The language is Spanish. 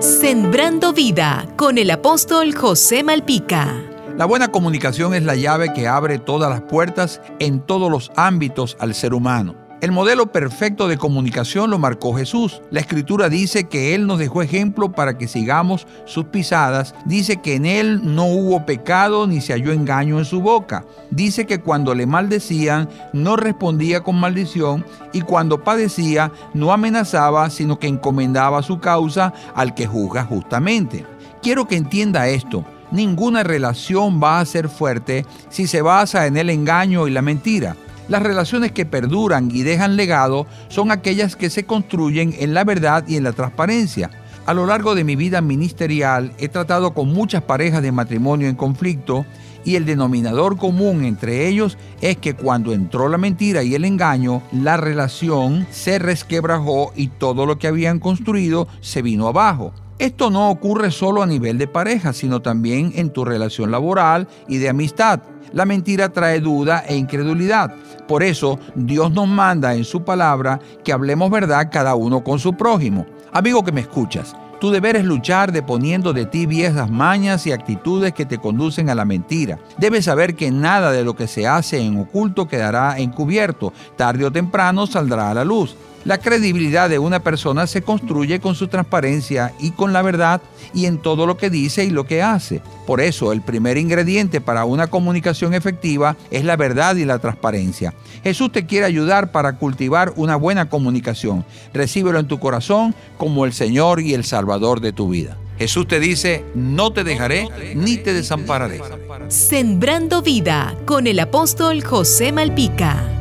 Sembrando vida con el apóstol José Malpica. La buena comunicación es la llave que abre todas las puertas en todos los ámbitos al ser humano. El modelo perfecto de comunicación lo marcó Jesús. La escritura dice que Él nos dejó ejemplo para que sigamos sus pisadas. Dice que en Él no hubo pecado ni se halló engaño en su boca. Dice que cuando le maldecían no respondía con maldición y cuando padecía no amenazaba sino que encomendaba su causa al que juzga justamente. Quiero que entienda esto. Ninguna relación va a ser fuerte si se basa en el engaño y la mentira. Las relaciones que perduran y dejan legado son aquellas que se construyen en la verdad y en la transparencia. A lo largo de mi vida ministerial he tratado con muchas parejas de matrimonio en conflicto y el denominador común entre ellos es que cuando entró la mentira y el engaño, la relación se resquebrajó y todo lo que habían construido se vino abajo. Esto no ocurre solo a nivel de pareja, sino también en tu relación laboral y de amistad. La mentira trae duda e incredulidad. Por eso Dios nos manda en su palabra que hablemos verdad cada uno con su prójimo. Amigo que me escuchas, tu deber es luchar deponiendo de ti viejas mañas y actitudes que te conducen a la mentira. Debes saber que nada de lo que se hace en oculto quedará encubierto. Tarde o temprano saldrá a la luz. La credibilidad de una persona se construye con su transparencia y con la verdad y en todo lo que dice y lo que hace. Por eso el primer ingrediente para una comunicación efectiva es la verdad y la transparencia. Jesús te quiere ayudar para cultivar una buena comunicación. Recíbelo en tu corazón como el Señor y el Salvador de tu vida. Jesús te dice, no te dejaré ni te desampararé. Sembrando vida con el apóstol José Malpica.